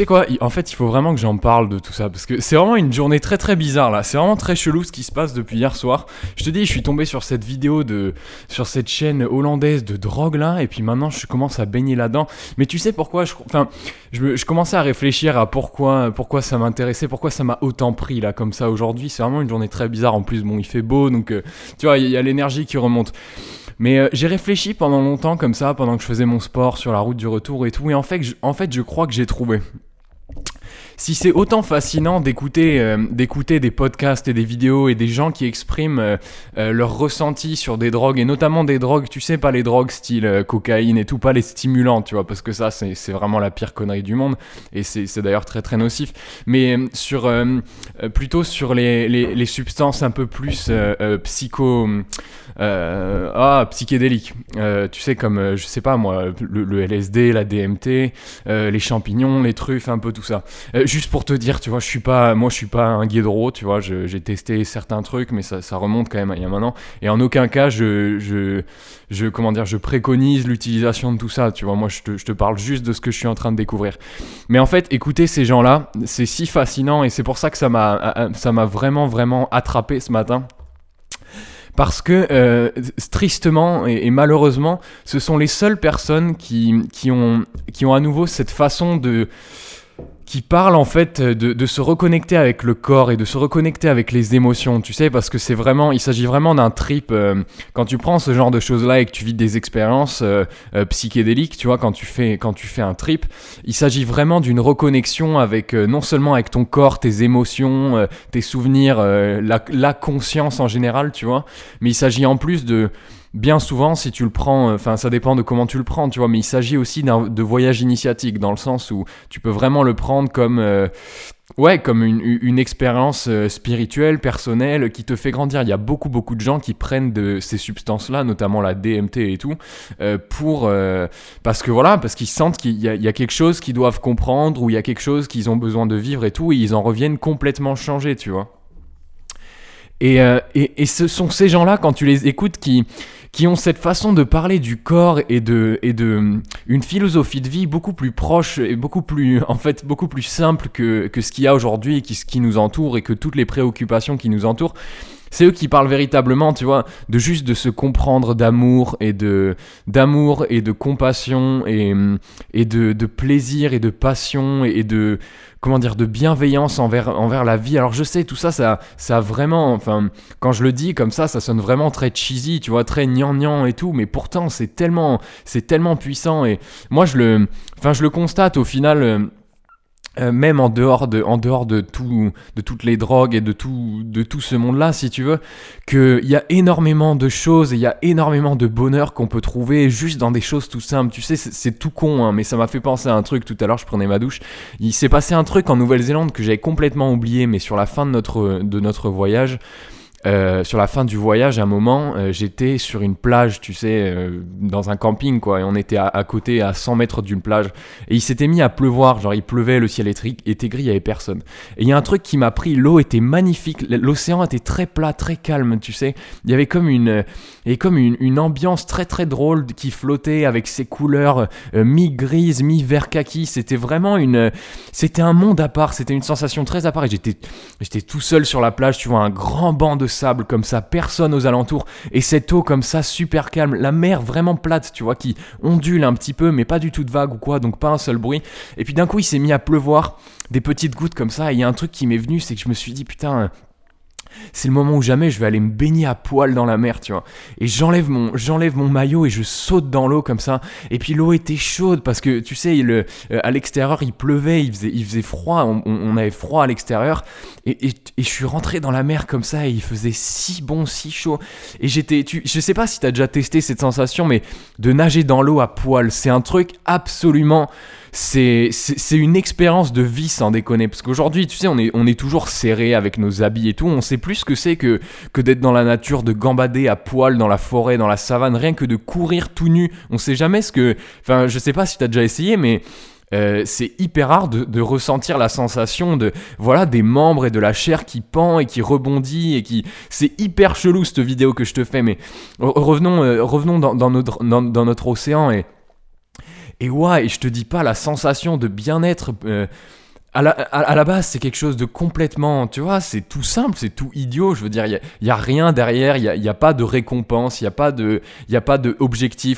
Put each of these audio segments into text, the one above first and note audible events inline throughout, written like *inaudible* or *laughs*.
sais quoi En fait, il faut vraiment que j'en parle de tout ça parce que c'est vraiment une journée très très bizarre là. C'est vraiment très chelou ce qui se passe depuis hier soir. Je te dis, je suis tombé sur cette vidéo de sur cette chaîne hollandaise de drogue là et puis maintenant je commence à baigner là-dedans. Mais tu sais pourquoi je enfin je, commençais à réfléchir à pourquoi pourquoi ça m'intéressait, pourquoi ça m'a autant pris là comme ça aujourd'hui. C'est vraiment une journée très bizarre en plus. Bon, il fait beau donc euh, tu vois, il y, a l'énergie qui remonte. Mais euh, j'ai réfléchi pendant longtemps comme ça, pendant que je faisais mon sport sur la route du retour et tout. Et en fait, je crois que j'ai trouvé. Si c'est autant fascinant d'écouter euh, d'écouter des podcasts et des vidéos et des gens qui expriment euh, euh, leurs ressentis sur des drogues et notamment des drogues, tu sais pas les drogues style cocaïne et tout, pas les stimulants, tu vois, parce que ça c'est vraiment la pire connerie du monde et c'est d'ailleurs très très nocif. Mais sur plutôt sur les, les, substances un peu plus psycho ah psychédéliques, tu sais comme je sais pas moi le LSD, la DMT, les champignons, les truffes, un peu tout ça juste pour te dire, tu vois, je suis pas, moi je suis pas un guédro, tu vois, j'ai testé certains trucs, mais ça, remonte quand même il y a maintenant. Et en aucun cas, je, je, comment je préconise l'utilisation de tout ça, tu vois. Moi, je te, je te, parle juste de ce que je suis en train de découvrir. Mais en fait, écouter ces gens-là, c'est si fascinant et c'est pour ça que ça m'a, ça m'a vraiment, vraiment attrapé ce matin parce que euh, tristement et, et, malheureusement, ce sont les seules personnes qui, qui, ont, qui ont à nouveau cette façon de qui parle en fait de, de, se reconnecter avec le corps et de se reconnecter avec les émotions, tu sais, parce que c'est vraiment, il s'agit vraiment d'un trip. Euh, quand tu prends ce genre de choses-là et que tu vis des expériences euh, euh, psychédéliques, tu vois, quand tu fais, quand tu fais un trip, il s'agit vraiment d'une reconnexion avec non seulement avec ton corps, tes émotions, tes souvenirs, la, la conscience en général, tu vois, mais il s'agit en plus de bien souvent, si tu le prends, euh, enfin, ça dépend de comment tu le prends, tu vois, mais il s'agit aussi de voyage initiatique, dans le sens où tu peux vraiment le prendre comme. Euh, ouais, comme une, expérience euh, spirituelle, personnelle, qui te fait grandir. Il y a beaucoup, beaucoup de gens qui prennent de ces substances-là, notamment la DMT et tout, pour parce que voilà, parce qu'ils sentent qu'il y, y, a quelque chose qu'ils doivent comprendre ou il y a quelque chose qu'ils ont besoin de vivre et tout, et ils en reviennent complètement changés, tu vois. Et, et ce sont ces gens-là, quand tu les écoutes, qui qui ont cette façon de parler du corps et de, et de une philosophie de vie beaucoup plus proche et beaucoup plus, en fait, beaucoup plus simple que, que ce qu'il y a aujourd'hui et qui, ce qui nous entoure et que toutes les préoccupations qui nous entourent. C'est eux qui parlent véritablement, tu vois, de juste de se comprendre d'amour et de d'amour et de compassion et, et de, de plaisir et de passion et de comment dire de bienveillance envers envers la vie. Alors je sais tout ça ça ça vraiment enfin quand je le dis comme ça ça sonne vraiment très cheesy, tu vois, très gnangnan et tout, mais pourtant c'est tellement c'est tellement puissant et moi je le enfin je le constate au final euh, même en dehors de, en dehors de tout, de toutes les drogues et de tout, de tout ce monde-là, si tu veux, qu'il y a énormément de choses et il y a énormément de bonheur qu'on peut trouver juste dans des choses tout simples. Tu sais, c'est tout con, hein, mais ça m'a fait penser à un truc tout à l'heure. Je prenais ma douche. Il s'est passé un truc en Nouvelle-Zélande que j'avais complètement oublié, mais sur la fin de notre, de notre voyage. Euh, sur la fin du voyage, à un moment, euh, j'étais sur une plage, tu sais, euh, dans un camping, quoi, et on était à, côté, à 100 mètres d'une plage, et il s'était mis à pleuvoir, genre il pleuvait, le ciel était gris, il y avait personne. Et il y a un truc qui m'a pris, l'eau était magnifique, l'océan était très plat, très calme, tu sais, il y avait comme une, et comme une, ambiance très très drôle qui flottait avec ses couleurs mi-grises, mi-vert kaki, c'était vraiment une, c'était un monde à part, c'était une sensation très à part, et j'étais tout seul sur la plage, tu vois, un grand banc de sable comme ça, personne aux alentours, et cette eau comme ça, super calme, la mer vraiment plate, tu vois, qui ondule un petit peu, mais pas du tout de vague ou quoi, donc pas un seul bruit. Et puis d'un coup, il s'est mis à pleuvoir, des petites gouttes comme ça, et il y a un truc qui m'est venu, c'est que je me suis dit, putain, c'est le moment où jamais je vais aller me baigner à poil dans la mer, tu vois. Et j'enlève mon, j'enlève mon maillot et je saute dans l'eau comme ça. Et puis l'eau était chaude parce que tu sais, euh, à l'extérieur il pleuvait, il faisait, froid, on, avait froid à l'extérieur. Et, et, je suis rentré dans la mer comme ça et il faisait si bon, si chaud. Et j'étais, tu, je sais pas si t'as déjà testé cette sensation, mais de nager dans l'eau à poil, c'est un truc absolument c'est une expérience de vie sans déconner. Parce qu'aujourd'hui, tu sais, on est, on est toujours serré avec nos habits et tout. On sait plus ce que c'est que, que d'être dans la nature, de gambader à poil dans la forêt, dans la savane, rien que de courir tout nu. On sait jamais ce que. Enfin, je sais pas si tu as déjà essayé, mais. Euh, c'est hyper rare de, de, ressentir la sensation de voilà des membres et de la chair qui pend et qui rebondit et qui c'est hyper chelou cette vidéo que je te fais mais revenons euh, revenons dans, dans, notre dans, dans notre océan et et ouais, et je te dis pas la sensation de bien-être. euh, à la, base, c'est quelque chose de complètement, tu vois, c'est tout simple, c'est tout idiot. Je veux dire, il y a, rien derrière, il y a, pas de récompense, il y a pas de,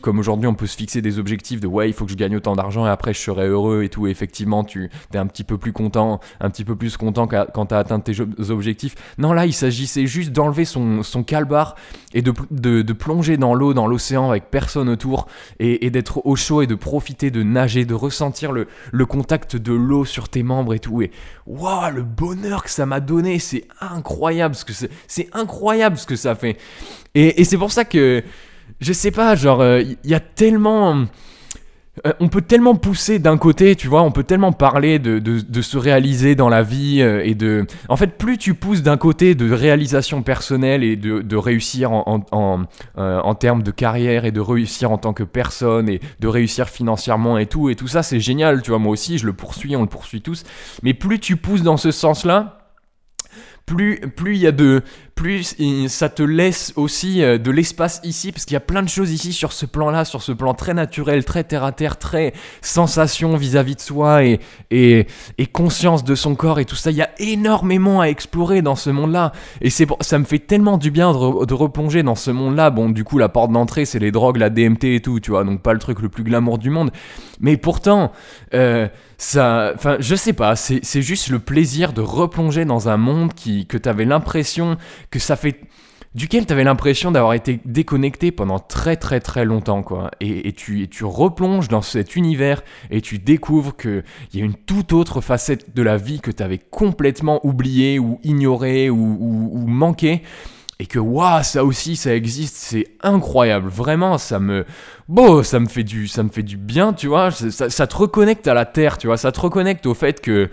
comme aujourd'hui on peut se fixer des objectifs de ouais, il faut que je gagne autant d'argent et après je serai heureux et tout. Effectivement, tu es un petit peu plus content, un petit peu plus content quand tu as atteint tes objectifs. Non, là, il s'agissait juste d'enlever son, son calbar et de, plonger dans l'eau, dans l'océan avec personne autour et, et d'être au chaud et de profiter de nager, de ressentir le, le contact de l'eau sur tes membres et tout. Et waouh, le bonheur que ça m'a donné, c'est incroyable ce que c'est, c'est incroyable ce que ça fait. Et, et c'est pour ça que je sais pas, genre, il y, a tellement. Euh, on peut tellement pousser d'un côté, tu vois, on peut tellement parler de, se réaliser dans la vie euh, et de... En fait, plus tu pousses d'un côté de réalisation personnelle et de, réussir euh, en termes de carrière et de réussir en tant que personne et de réussir financièrement et tout, et tout ça, c'est génial, tu vois, moi aussi, je le poursuis, on le poursuit tous. Mais plus tu pousses dans ce sens-là, plus plus il y a de plus ça te laisse aussi euh, de l'espace ici parce qu'il y a plein de choses ici sur ce plan-là sur ce plan très naturel très terre à terre très sensation vis-à-vis de soi et, et et conscience de son corps et tout ça. Il y a énormément à explorer dans ce monde-là. Et ça me fait tellement du bien de, de replonger dans ce monde-là. Bon du coup la porte d'entrée c'est les drogues la DMT et tout tu vois donc pas le truc le plus glamour du monde. Mais pourtant euh, ça, enfin, je sais pas, c'est juste le plaisir de replonger dans un monde qui, que t'avais l'impression que ça fait, duquel t'avais l'impression d'avoir été déconnecté pendant très très très longtemps, quoi. Et, tu, et tu replonges dans cet univers et tu découvres que il y a une toute autre facette de la vie que t'avais complètement oubliée ou ignorée ou, ou, ou manquée. Et que waouh, ça aussi, ça existe, c'est incroyable. Vraiment, ça me, bon, ça me fait du, ça me fait du bien, tu vois. Ça te reconnecte à la terre, tu vois. Ça te reconnecte au fait que,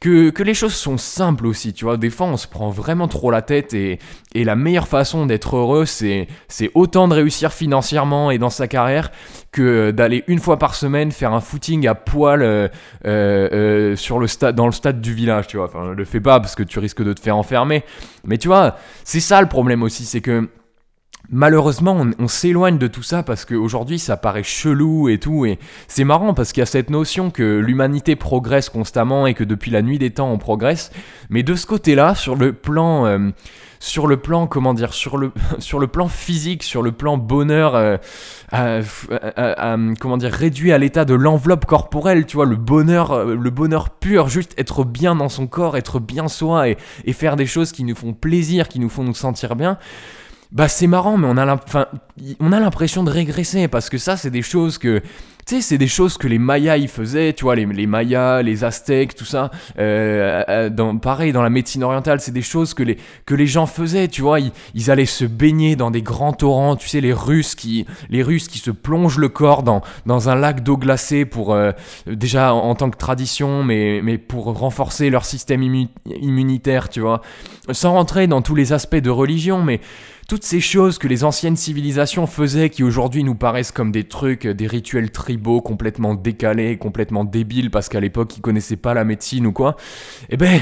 que, les choses sont simples aussi, tu vois. Des fois, on se prend vraiment trop la tête et, la meilleure façon d'être heureux, c'est, c'est autant de réussir financièrement et dans sa carrière que d'aller une fois par semaine faire un footing à poil euh, euh, euh, sur le stade, dans le stade du village, tu vois. Enfin, le fais pas parce que tu risques de te faire enfermer. Mais tu vois, c'est ça le problème aussi, c'est que malheureusement, on, s'éloigne de tout ça parce qu'aujourd'hui, ça paraît chelou et tout. Et c'est marrant parce qu'il y a cette notion que l'humanité progresse constamment et que depuis la nuit des temps, on progresse. Mais de ce côté-là, sur le plan. euh, sur le plan, comment dire, sur le, *laughs* sur le plan physique, sur le plan bonheur, euh, comment dire, réduit à l'état de l'enveloppe corporelle, tu vois, le bonheur, euh, le bonheur pur, juste être bien dans son corps, être bien soi et faire des choses qui nous font plaisir, qui nous font nous sentir bien. Bah c'est marrant, mais on a l'impression de régresser parce que ça c'est des choses que tu sais, c'est des choses que les Mayas ils faisaient, tu vois, les, les Mayas, les Aztèques, tout ça. Euh, euh, dans, pareil, dans la médecine orientale, c'est des choses que les, que les gens faisaient, tu vois. Ils, allaient se baigner dans des grands torrents, tu sais, les Russes qui, les Russes qui se plongent le corps dans, dans un lac d'eau glacée pour, euh, déjà en, tant que tradition, mais, mais pour renforcer leur système immu- immunitaire, tu vois. Sans rentrer dans tous les aspects de religion, mais toutes ces choses que les anciennes civilisations faisaient qui aujourd'hui nous paraissent comme des trucs, euh, des rituels tribaux complètement décalés, complètement débiles parce qu'à l'époque ils connaissaient pas la médecine ou quoi, eh ben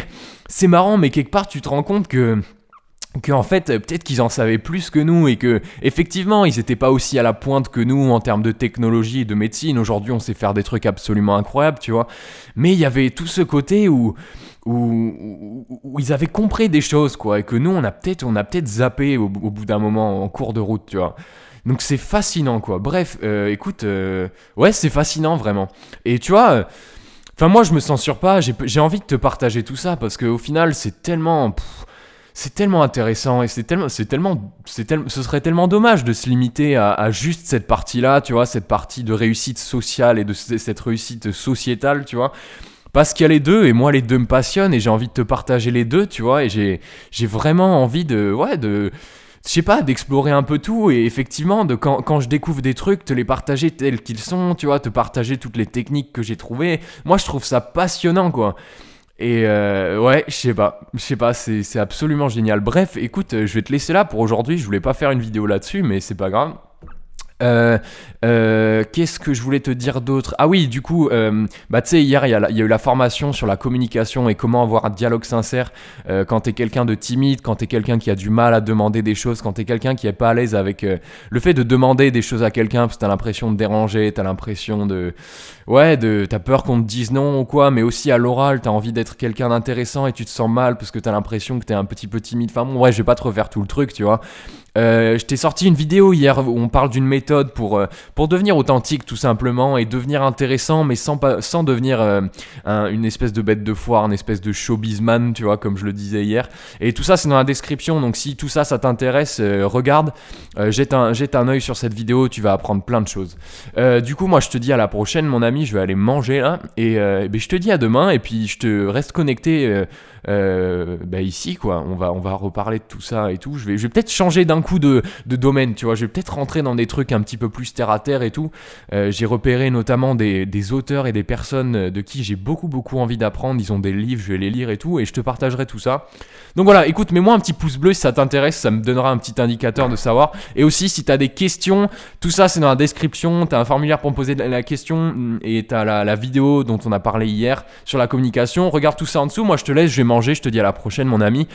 c'est marrant mais quelque part tu te rends compte que que en fait euh, peut-être qu'ils en savaient plus que nous et que effectivement ils étaient pas aussi à la pointe que nous en termes de technologie et de médecine. Aujourd'hui on sait faire des trucs absolument incroyables tu vois. Mais il y avait tout ce côté où où, ils avaient compris des choses quoi et que nous on a peut-être on a peut-être zappé au, bout d'un moment en cours de route tu vois. Donc c'est fascinant quoi. Bref euh, écoute euh, ouais c'est fascinant vraiment. Et tu vois euh, enfin moi je me censure pas j'ai envie de te partager tout ça parce qu'au final c'est tellement c'est tellement intéressant et c'est tellement, c'est tellement, c'est tellement, ce serait tellement dommage de se limiter à, juste cette partie-là, tu vois, cette partie de réussite sociale et de cette réussite sociétale, tu vois. Parce qu'il y a les deux et moi les deux me passionnent et j'ai envie de te partager les deux, tu vois, et j'ai, vraiment envie de, ouais, de, je sais pas, d'explorer un peu tout et effectivement, quand, je découvre des trucs, te les partager tels qu'ils sont, tu vois, te partager toutes les techniques que j'ai trouvées. Moi, je trouve ça passionnant, quoi. Et euh, ouais, je sais pas, je sais pas, c'est absolument génial. Bref, écoute, je vais te laisser là pour aujourd'hui. Je voulais pas faire une vidéo là-dessus, mais c'est pas grave. Euh, euh, Qu'est-ce que je voulais te dire d'autre? Ah oui, du coup, euh, bah tu sais, hier il y, a eu la formation sur la communication et comment avoir un dialogue sincère quand t'es quelqu'un de timide, quand t'es quelqu'un qui a du mal à demander des choses, quand t'es quelqu'un qui est pas à l'aise avec le fait de demander des choses à quelqu'un parce que t'as l'impression de déranger, t'as l'impression de. Ouais, de, t'as peur qu'on te dise non ou quoi, mais aussi à l'oral, t'as envie d'être quelqu'un d'intéressant et tu te sens mal parce que t'as l'impression que t'es un petit peu timide. Enfin bon, ouais, je vais pas te refaire tout le truc, tu vois. Je t'ai sorti une vidéo hier où on parle d'une méthode pour, euh, pour devenir authentique tout simplement et devenir intéressant mais sans, pas, sans devenir euh, un- une espèce de bête de foire, une espèce de showbizman, tu vois, comme je le disais hier. Et tout ça c'est dans la description, donc si tout ça ça t'intéresse, euh, regarde, jette, un, jette un œil sur cette vidéo, tu vas apprendre plein de choses. Du coup moi je te dis à la prochaine mon ami, je vais aller manger là et ben, je te dis à demain et puis je te reste connecté bah, ici quoi. On va, on va reparler de tout ça et tout. Je vais, je vais peut-être changer d'un coup de, de domaine, tu vois. Je vais peut-être rentrer dans des trucs un petit peu plus terre à terre et tout. Euh, j'ai repéré notamment des, auteurs et des personnes de qui j'ai beaucoup beaucoup envie d'apprendre. Ils ont des livres, je vais les lire et tout et je te partagerai tout ça. Donc voilà, écoute, mets-moi un petit pouce bleu si ça t'intéresse, ça me donnera un petit indicateur de savoir. Et aussi, si t'as des questions, tout ça c'est dans la description. T'as un formulaire pour me poser la question mm, et t'as la, la vidéo dont on a parlé hier sur la communication. Regarde tout ça en dessous. Moi, je te laisse, je vais manger. Je te dis à la prochaine, mon ami.